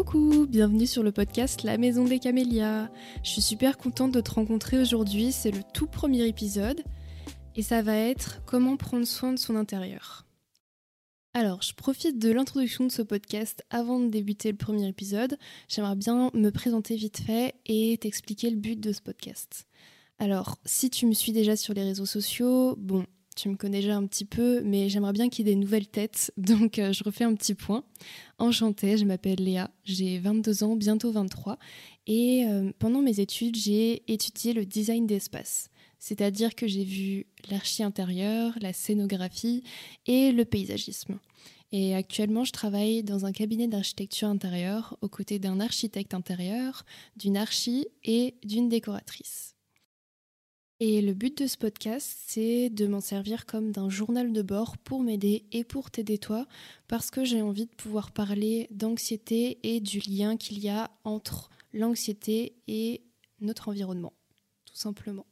Coucou, bienvenue sur le podcast La Maison des Camélias. Je suis super contente de te rencontrer aujourd'hui, c'est le tout premier épisode et ça va être comment prendre soin de son intérieur. Alors, je profite de l'introduction de ce podcast avant de débuter le premier épisode. J'aimerais bien me présenter vite fait et t'expliquer le but de ce podcast. Alors, si tu me suis déjà sur les réseaux sociaux, bon, tu me connais déjà un petit peu, mais j'aimerais bien qu'il y ait des nouvelles têtes, donc euh, je refais un petit point. Enchantée, je m'appelle Léa, j'ai 22 ans, bientôt 23, et euh, pendant mes études, j'ai étudié le design d'espace. C'est-à-dire que j'ai vu l'archi intérieur, la scénographie et le paysagisme. Et actuellement, je travaille dans un cabinet d'architecture intérieure aux côtés d'un architecte intérieur, d'une archi et d'une décoratrice. Et le but de ce podcast, c'est de m'en servir comme d'un journal de bord pour m'aider et pour t'aider toi, parce que j'ai envie de pouvoir parler d'anxiété et du lien qu'il y a entre l'anxiété et notre environnement, tout simplement.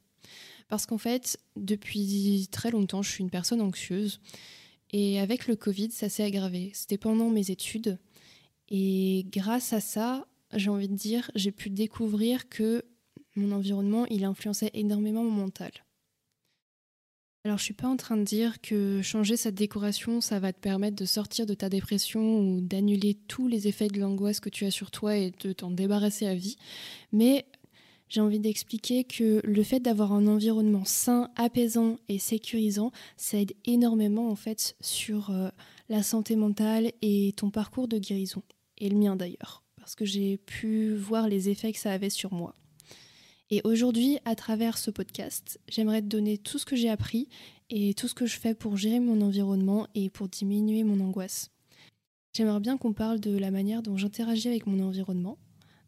Parce qu'en fait, depuis très longtemps, je suis une personne anxieuse. Et avec le Covid, ça s'est aggravé. C'était pendant mes études. Et grâce à ça, j'ai envie de dire, j'ai pu découvrir que mon environnement, il influençait énormément mon mental. Alors je suis pas en train de dire que changer cette décoration, ça va te permettre de sortir de ta dépression ou d'annuler tous les effets de l'angoisse que tu as sur toi et de t'en débarrasser à vie, mais j'ai envie d'expliquer que le fait d'avoir un environnement sain, apaisant et sécurisant, ça aide énormément en fait sur euh, la santé mentale et ton parcours de guérison, et le mien d'ailleurs, parce que j'ai pu voir les effets que ça avait sur moi. Et aujourd'hui, à travers ce podcast, j'aimerais te donner tout ce que j'ai appris et tout ce que je fais pour gérer mon environnement et pour diminuer mon angoisse. J'aimerais bien qu'on parle de la manière dont j'interagis avec mon environnement,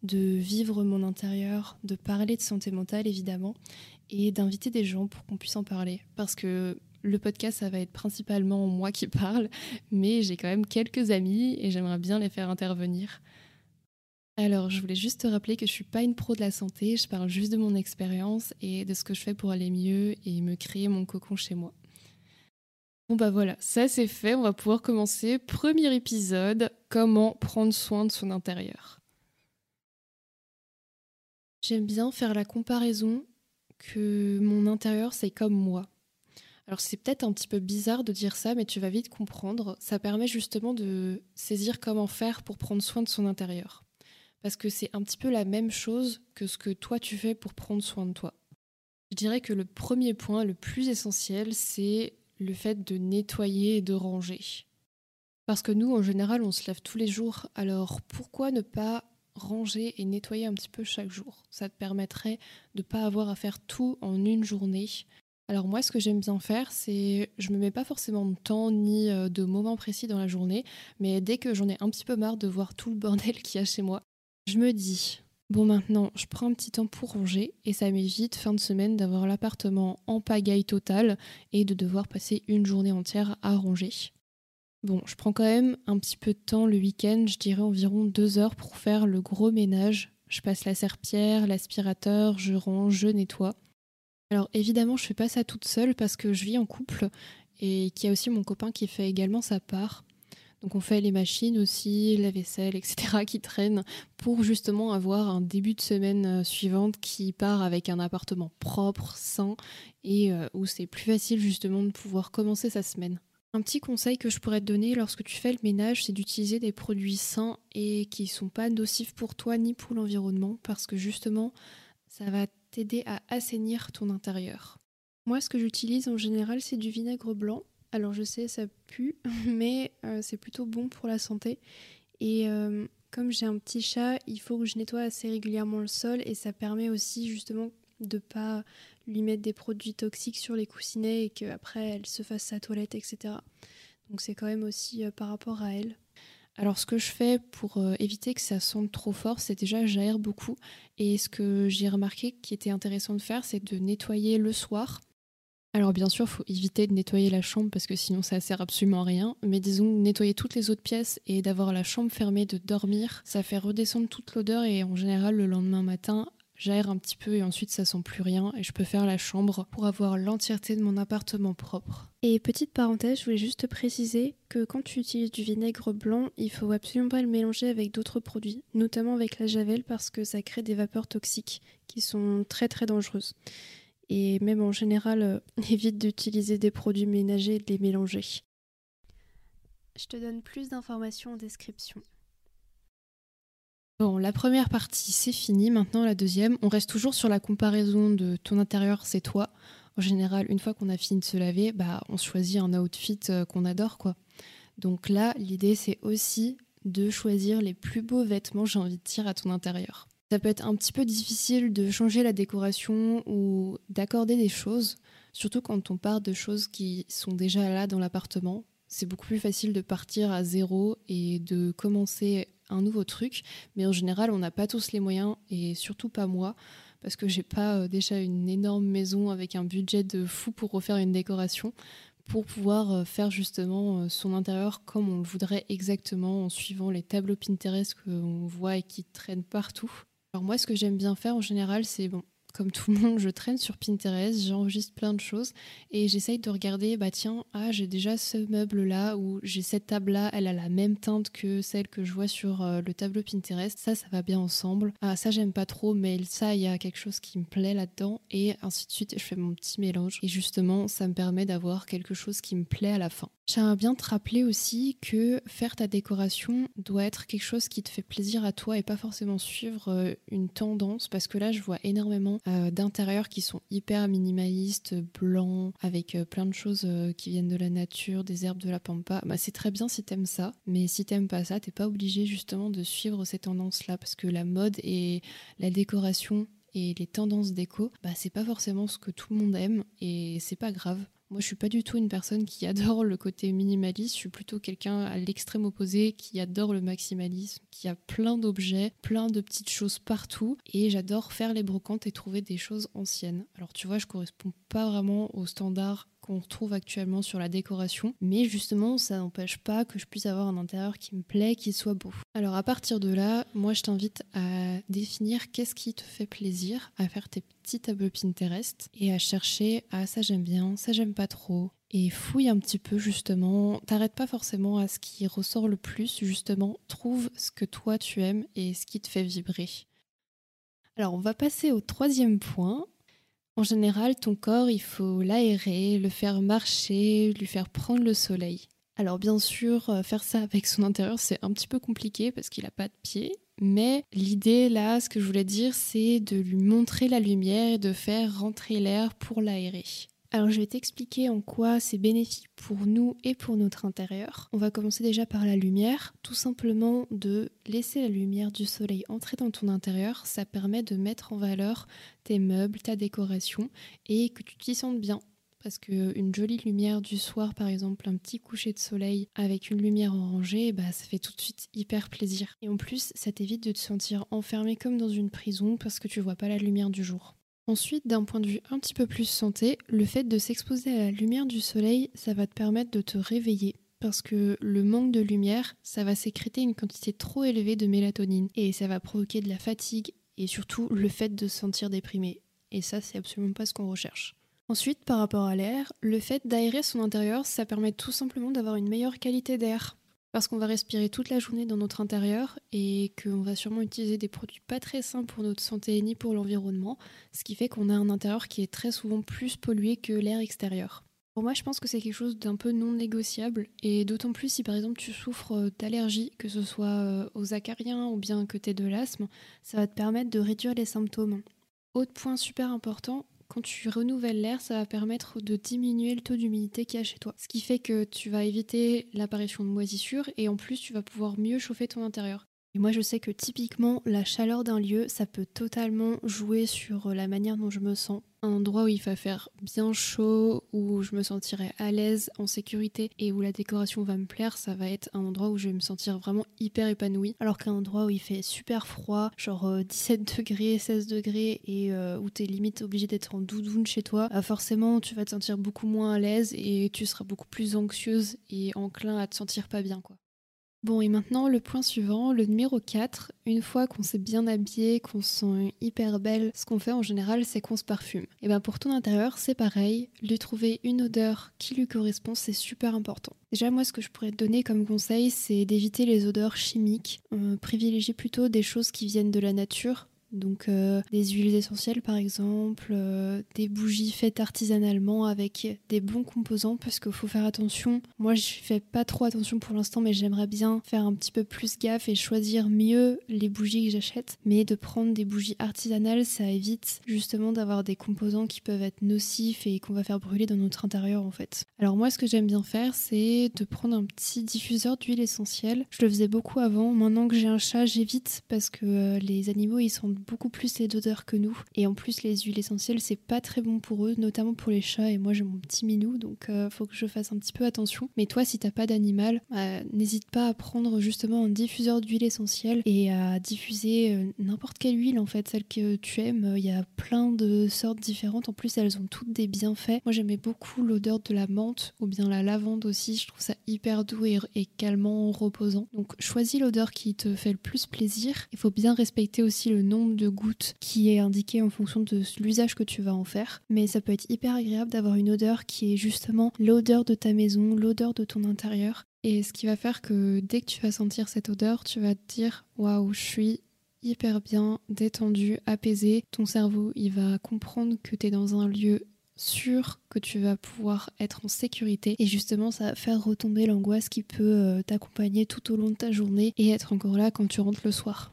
de vivre mon intérieur, de parler de santé mentale évidemment, et d'inviter des gens pour qu'on puisse en parler. Parce que le podcast, ça va être principalement moi qui parle, mais j'ai quand même quelques amis et j'aimerais bien les faire intervenir. Alors, je voulais juste te rappeler que je suis pas une pro de la santé, je parle juste de mon expérience et de ce que je fais pour aller mieux et me créer mon cocon chez moi. Bon bah voilà, ça c'est fait, on va pouvoir commencer. Premier épisode, comment prendre soin de son intérieur. J'aime bien faire la comparaison que mon intérieur, c'est comme moi. Alors c'est peut-être un petit peu bizarre de dire ça, mais tu vas vite comprendre. Ça permet justement de saisir comment faire pour prendre soin de son intérieur. Parce que c'est un petit peu la même chose que ce que toi tu fais pour prendre soin de toi. Je dirais que le premier point, le plus essentiel, c'est le fait de nettoyer et de ranger. Parce que nous, en général, on se lave tous les jours. Alors pourquoi ne pas ranger et nettoyer un petit peu chaque jour? Ça te permettrait de ne pas avoir à faire tout en une journée. Alors moi, ce que j'aime bien faire, c'est je me mets pas forcément de temps ni euh, de moments précis dans la journée, mais dès que j'en ai un petit peu marre de voir tout le bordel qu'il y a chez moi, je me dis bon maintenant, je prends un petit temps pour ranger et ça m'évite fin de semaine d'avoir l'appartement en pagaille totale et de devoir passer une journée entière à ranger. Bon, je prends quand même un petit peu de temps le week-end, je dirais environ deux heures pour faire le gros ménage. Je passe la serpillère, l'aspirateur, je range, je nettoie. Alors évidemment, je fais pas ça toute seule parce que je vis en couple et qu'il y a aussi mon copain qui fait également sa part. Donc on fait les machines aussi, la vaisselle, etc. qui traînent pour justement avoir un début de semaine euh, suivante qui part avec un appartement propre, sain et euh, où c'est plus facile justement de pouvoir commencer sa semaine. Un petit conseil que je pourrais te donner lorsque tu fais le ménage, c'est d'utiliser des produits sains et qui ne sont pas nocifs pour toi ni pour l'environnement parce que justement, ça va t'aider à assainir ton intérieur. Moi, ce que j'utilise en général, c'est du vinaigre blanc. Alors je sais, ça pue, mais euh, c'est plutôt bon pour la santé. Et euh, comme j'ai un petit chat, il faut que je nettoie assez régulièrement le sol et ça permet aussi justement de pas lui mettre des produits toxiques sur les coussinets et qu'après elle se fasse sa toilette, etc. Donc c'est quand même aussi euh, par rapport à elle. Alors ce que je fais pour éviter que ça sente trop fort, c'est déjà j'aère beaucoup. Et ce que j'ai remarqué qui était intéressant de faire, c'est de nettoyer le soir. Alors bien sûr, il faut éviter de nettoyer la chambre parce que sinon ça sert absolument à rien. Mais disons, nettoyer toutes les autres pièces et d'avoir la chambre fermée, de dormir, ça fait redescendre toute l'odeur et en général le lendemain matin, j'aère un petit peu et ensuite ça sent plus rien et je peux faire la chambre pour avoir l'entièreté de mon appartement propre. Et petite parenthèse, je voulais juste préciser que quand tu utilises du vinaigre blanc, il faut absolument pas le mélanger avec d'autres produits, notamment avec la javel parce que ça crée des vapeurs toxiques qui sont très très dangereuses. Et même en général, euh, évite d'utiliser des produits ménagers et de les mélanger. Je te donne plus d'informations en description. Bon, la première partie, c'est fini. Maintenant, la deuxième, on reste toujours sur la comparaison de ton intérieur, c'est toi. En général, une fois qu'on a fini de se laver, bah, on choisit un outfit euh, qu'on adore, quoi. Donc là, l'idée, c'est aussi de choisir les plus beaux vêtements, j'ai envie de dire, à ton intérieur. Ça peut être un petit peu difficile de changer la décoration ou d'accorder des choses, surtout quand on part de choses qui sont déjà là dans l'appartement. C'est beaucoup plus facile de partir à zéro et de commencer un nouveau truc. Mais en général, on n'a pas tous les moyens, et surtout pas moi, parce que j'ai pas euh, déjà une énorme maison avec un budget de fou pour refaire une décoration, pour pouvoir euh, faire justement euh, son intérieur comme on le voudrait exactement en suivant les tableaux Pinterest qu'on voit et qui traînent partout. Alors moi, ce que j'aime bien faire en général, c'est bon, comme tout le monde, je traîne sur Pinterest, j'enregistre plein de choses et j'essaye de regarder, bah tiens, ah j'ai déjà ce meuble là ou j'ai cette table là, elle a la même teinte que celle que je vois sur euh, le tableau Pinterest, ça ça va bien ensemble. Ah ça j'aime pas trop, mais ça il y a quelque chose qui me plaît là-dedans et ainsi de suite. Je fais mon petit mélange et justement ça me permet d'avoir quelque chose qui me plaît à la fin. J'aimerais bien te rappeler aussi que faire ta décoration doit être quelque chose qui te fait plaisir à toi et pas forcément suivre euh, une tendance parce que là je vois énormément euh, d'intérieurs qui sont hyper minimalistes, blancs, avec euh, plein de choses qui viennent de la nature, des herbes de la pampa. Bah, c'est très bien si t'aimes ça, mais si t'aimes pas ça, t'es pas obligé justement de suivre ces tendances-là parce que la mode et la décoration et les tendances déco, bah, c'est pas forcément ce que tout le monde aime et c'est pas grave. Moi, je suis pas du tout une personne qui adore le côté minimaliste. Je suis plutôt quelqu'un à l'extrême opposé qui adore le maximalisme, qui a plein d'objets, plein de petites choses partout. Et j'adore faire les brocantes et trouver des choses anciennes. Alors, tu vois, je correspond pas vraiment aux standards qu'on retrouve actuellement sur la décoration, mais justement ça n'empêche pas que je puisse avoir un intérieur qui me plaît, qui soit beau. Alors à partir de là, moi je t'invite à définir qu'est-ce qui te fait plaisir, à faire tes petits tableaux Pinterest et à chercher ah ça j'aime bien, ça j'aime pas trop. Et fouille un petit peu justement, t'arrêtes pas forcément à ce qui ressort le plus, justement, trouve ce que toi tu aimes et ce qui te fait vibrer. Alors on va passer au troisième point, en général, ton corps, il faut l'aérer, le faire marcher, lui faire prendre le soleil. Alors bien sûr, euh, faire ça avec son intérieur, c'est un petit peu compliqué parce qu'il n'a pas de pied. Mais l'idée là, ce que je voulais dire, c'est de lui montrer la lumière et de faire rentrer l'air pour l'aérer. Alors je vais t'expliquer en quoi c'est bénéfique pour nous et pour notre intérieur. On va commencer déjà par la lumière. Tout simplement de laisser la lumière du soleil entrer dans ton intérieur, ça permet de mettre en valeur tes meubles, ta décoration et que tu t'y sentes bien. Parce qu'une jolie lumière du soir, par exemple, un petit coucher de soleil avec une lumière orangée, bah, ça fait tout de suite hyper plaisir. Et en plus, ça t'évite de te sentir enfermé comme dans une prison parce que tu vois pas la lumière du jour. Ensuite, d'un point de vue un petit peu plus santé, le fait de s'exposer à la lumière du soleil, ça va te permettre de te réveiller. Parce que le manque de lumière, ça va sécréter une quantité trop élevée de mélatonine et ça va provoquer de la fatigue et surtout le fait de se sentir déprimé. Et ça, c'est absolument pas ce qu'on recherche. Ensuite, par rapport à l'air, le fait d'aérer son intérieur, ça permet tout simplement d'avoir une meilleure qualité d'air parce qu'on va respirer toute la journée dans notre intérieur et qu'on va sûrement utiliser des produits pas très sains pour notre santé ni pour l'environnement, ce qui fait qu'on a un intérieur qui est très souvent plus pollué que l'air extérieur. Pour moi, je pense que c'est quelque chose d'un peu non négociable, et d'autant plus si par exemple tu souffres euh, d'allergies, que ce soit euh, aux acariens ou bien que tu aies de l'asthme, ça va te permettre de réduire les symptômes. Autre point super important, quand tu renouvelles l'air, ça va permettre de diminuer le taux d'humidité qu'il y a chez toi. Ce qui fait que tu vas éviter l'apparition de moisissures et en plus tu vas pouvoir mieux chauffer ton intérieur. Et moi, je sais que typiquement, la chaleur d'un lieu, ça peut totalement jouer sur euh, la manière dont je me sens. Un endroit où il va faire bien chaud, où je me sentirai à l'aise, en sécurité et où la décoration va me plaire, ça va être un endroit où je vais me sentir vraiment hyper épanouie. Alors qu'un endroit où il fait super froid, genre 17 euh, degrés, 16 degrés, et euh, où tu es limite obligé d'être en doudoune chez toi, forcément, tu vas te sentir beaucoup moins à l'aise et tu seras beaucoup plus anxieuse et enclin à te sentir pas bien, quoi. Bon, et maintenant le point suivant, le numéro 4. Une fois qu'on s'est bien habillé, qu'on se sent hyper belle, ce qu'on fait en général, c'est qu'on se parfume. Et bien pour ton intérieur, c'est pareil. Lui trouver une odeur qui lui correspond, c'est super important. Déjà, moi, ce que je pourrais te donner comme conseil, c'est d'éviter les odeurs chimiques. Euh, privilégier plutôt des choses qui viennent de la nature donc euh, des huiles essentielles par exemple, euh, des bougies faites artisanalement avec des bons composants parce qu'il faut faire attention. Moi je fais pas trop attention pour l'instant mais j'aimerais bien faire un petit peu plus gaffe et choisir mieux les bougies que j'achète. Mais de prendre des bougies artisanales ça évite justement d'avoir des composants qui peuvent être nocifs et qu'on va faire brûler dans notre intérieur en fait. Alors moi ce que j'aime bien faire c'est de prendre un petit diffuseur d'huile essentielle. Je le faisais beaucoup avant. Maintenant que j'ai un chat j'évite parce que euh, les animaux ils sont beaucoup plus les odeurs que nous. Et en plus, les huiles essentielles, c'est pas très bon pour eux, notamment pour les chats. Et moi, j'ai mon petit minou, donc euh, faut que je fasse un petit peu attention. Mais toi, si t'as pas d'animal, bah, n'hésite pas à prendre justement un diffuseur d'huile essentielle et à diffuser euh, n'importe quelle huile en fait, celle que tu aimes. Il y a plein de sortes différentes. En plus, elles ont toutes des bienfaits. Moi, j'aimais beaucoup l'odeur de la menthe ou bien la lavande aussi. Je trouve ça hyper doux et calmant, reposant. Donc, choisis l'odeur qui te fait le plus plaisir. Il faut bien respecter aussi le nombre de gouttes qui est indiqué en fonction de l'usage que tu vas en faire. Mais ça peut être hyper agréable d'avoir une odeur qui est justement l'odeur de ta maison, l'odeur de ton intérieur. Et ce qui va faire que dès que tu vas sentir cette odeur, tu vas te dire waouh, je suis hyper bien, détendu, apaisé. Ton cerveau, il va comprendre que tu es dans un lieu sûr, que tu vas pouvoir être en sécurité. Et justement, ça va faire retomber l'angoisse qui peut euh, t'accompagner tout au long de ta journée et être encore là quand tu rentres le soir.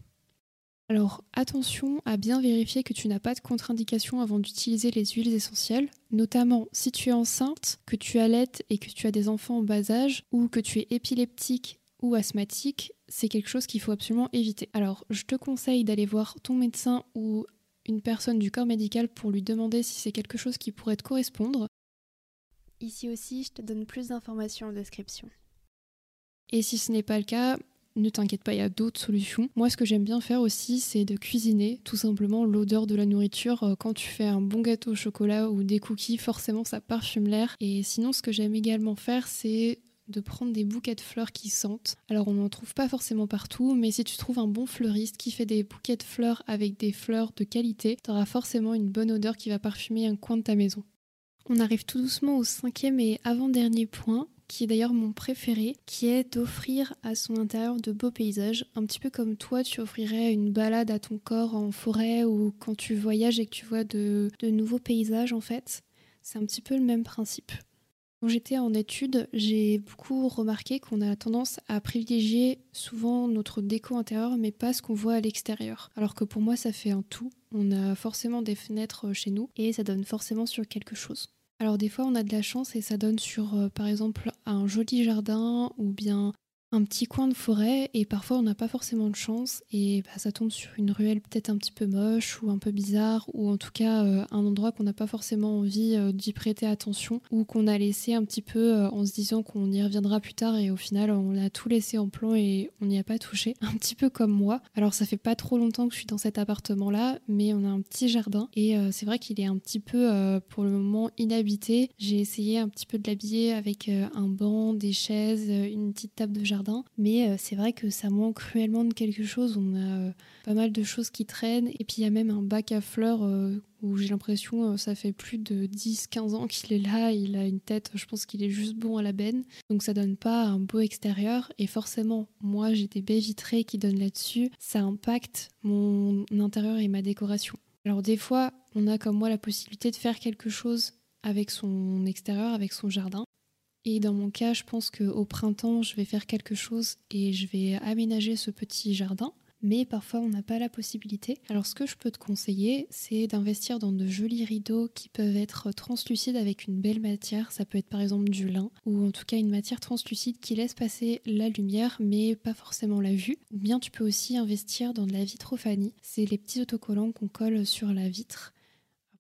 Alors attention à bien vérifier que tu n'as pas de contre-indication avant d'utiliser les huiles essentielles, notamment si tu es enceinte, que tu allaites et que tu as des enfants en bas âge ou que tu es épileptique ou asthmatique, c'est quelque chose qu'il faut absolument éviter. Alors je te conseille d'aller voir ton médecin ou une personne du corps médical pour lui demander si c'est quelque chose qui pourrait te correspondre. Ici aussi, je te donne plus d'informations en description. Et si ce n'est pas le cas, ne t'inquiète pas, il y a d'autres solutions. Moi, ce que j'aime bien faire aussi, c'est de cuisiner tout simplement l'odeur de la nourriture. Euh, quand tu fais un bon gâteau au chocolat ou des cookies, forcément, ça parfume l'air. Et sinon, ce que j'aime également faire, c'est de prendre des bouquets de fleurs qui sentent. Alors on n'en trouve pas forcément partout, mais si tu trouves un bon fleuriste qui fait des bouquets de fleurs avec des fleurs de qualité, tu auras forcément une bonne odeur qui va parfumer un coin de ta maison. On arrive tout doucement au cinquième et avant-dernier point, qui est d'ailleurs mon préféré, qui est d'offrir à son intérieur de beaux paysages, un petit peu comme toi tu offrirais une balade à ton corps en forêt ou quand tu voyages et que tu vois de, nouveaux paysages en fait. C'est un petit peu le même principe. Quand j'étais en études, j'ai beaucoup remarqué qu'on a tendance à privilégier souvent notre déco intérieure, mais pas ce qu'on voit à l'extérieur. Alors que pour moi, ça fait un tout. On a forcément des fenêtres chez nous et ça donne forcément sur quelque chose. Alors des fois on a de la chance et ça donne sur euh, par exemple un joli jardin ou bien un petit coin de forêt et parfois on n'a pas forcément de chance et bah, ça tombe sur une ruelle peut-être un petit peu moche ou un peu bizarre ou en tout cas euh, un endroit qu'on n'a pas forcément envie euh, d'y prêter attention ou qu'on a laissé un petit peu euh, en se disant qu'on y reviendra plus tard et au final on a tout laissé en plan et on n'y a pas touché un petit peu comme moi. Alors ça fait pas trop longtemps que je suis dans cet appartement là mais on a un petit jardin et c'est vrai qu'il est un petit peu pour le moment inhabité. J'ai essayé un petit peu de l'habiller avec un banc des chaises une petite table de jardin mais euh, c'est vrai que ça manque cruellement de quelque chose. On a euh, pas mal de choses qui traînent. Et puis il y a même un bac à fleurs euh, où j'ai l'impression ça fait plus de 10-15 ans qu'il est là. Il a une tête, je pense qu'il est juste bon à la benne. Donc ça donne pas un beau extérieur. Et forcément, moi j'ai des baies vitrées qui donnent là-dessus. Ça impacte mon intérieur et ma décoration. Alors des fois, on a comme moi la possibilité de faire quelque chose avec son extérieur, avec son jardin. Et dans mon cas, je pense qu'au printemps, je vais faire quelque chose et je vais aménager ce petit jardin. Mais parfois, on n'a pas la possibilité. Alors, ce que je peux te conseiller, c'est d'investir dans de jolis rideaux qui peuvent être translucides avec une belle matière. Ça peut être par exemple du lin ou en tout cas une matière translucide qui laisse passer la lumière mais pas forcément la vue. Ou bien tu peux aussi investir dans de la vitrophanie. C'est les petits autocollants qu'on colle sur la vitre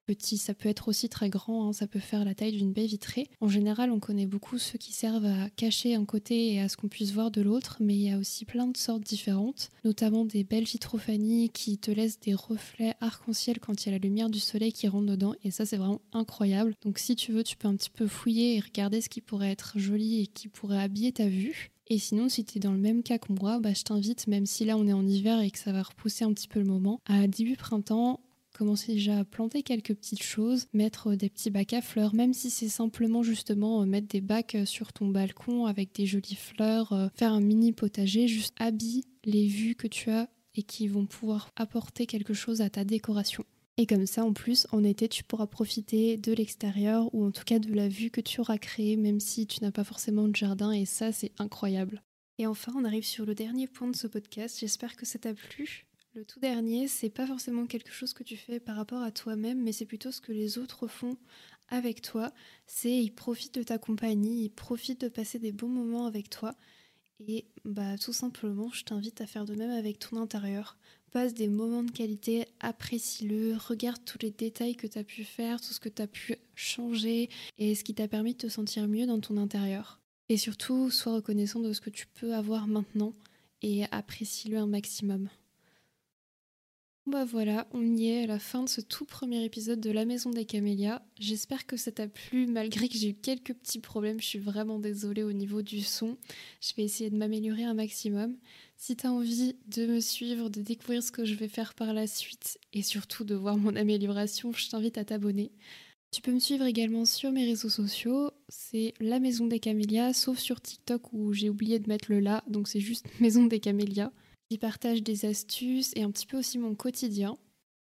petit, ça peut être aussi très grand, hein, ça peut faire la taille d'une baie vitrée. En général, on connaît beaucoup ceux qui servent à cacher un côté et à ce qu'on puisse voir de l'autre, mais il y a aussi plein de sortes différentes, notamment des belles vitrophanies qui te laissent des reflets arc-en-ciel quand il y a la lumière du soleil qui rentre dedans, et ça c'est vraiment incroyable. Donc si tu veux, tu peux un petit peu fouiller et regarder ce qui pourrait être joli et qui pourrait habiller ta vue. Et sinon, si tu es dans le même cas que moi, bah, je t'invite, même si là on est en hiver et que ça va repousser un petit peu le moment, à début printemps, commencer déjà à planter quelques petites choses, mettre des petits bacs à fleurs, même si c'est simplement justement euh, mettre des bacs euh, sur ton balcon avec des jolies fleurs, euh, faire un mini potager, juste habille les vues que tu as et qui vont pouvoir apporter quelque chose à ta décoration. Et comme ça, en plus, en été, tu pourras profiter de l'extérieur ou en tout cas de la vue que tu auras créée, même si tu n'as pas forcément de jardin. Et ça, c'est incroyable. Et enfin, on arrive sur le dernier point de ce podcast. J'espère que ça t'a plu. Le tout dernier, c'est pas forcément quelque chose que tu fais par rapport à toi-même, mais c'est plutôt ce que les autres font avec toi. C'est ils profitent de ta compagnie, ils profitent de passer des bons moments avec toi. Et bah tout simplement, je t'invite à faire de même avec ton intérieur passe des moments de qualité, apprécie-le, regarde tous les détails que tu as pu faire, tout ce que tu as pu changer et ce qui t'a permis de te sentir mieux dans ton intérieur. Et surtout, sois reconnaissant de ce que tu peux avoir maintenant et apprécie-le un maximum. Bah voilà, on y est à la fin de ce tout premier épisode de La Maison des Camélias. J'espère que ça t'a plu malgré que j'ai eu quelques petits problèmes. Je suis vraiment désolée au niveau du son. Je vais essayer de m'améliorer un maximum. Si tu as envie de me suivre, de découvrir ce que je vais faire par la suite et surtout de voir mon amélioration, je t'invite à t'abonner. Tu peux me suivre également sur mes réseaux sociaux, c'est la Maison des Camélias, sauf sur TikTok où j'ai oublié de mettre le là, donc c'est juste Maison des Camélias. J'y partage des astuces et un petit peu aussi mon quotidien.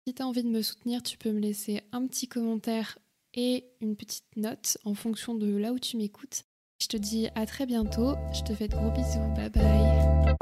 Si tu as envie de me soutenir, tu peux me laisser un petit commentaire et une petite note en fonction de là où tu m'écoutes. Je te dis à très bientôt, je te fais de gros bisous, bye bye.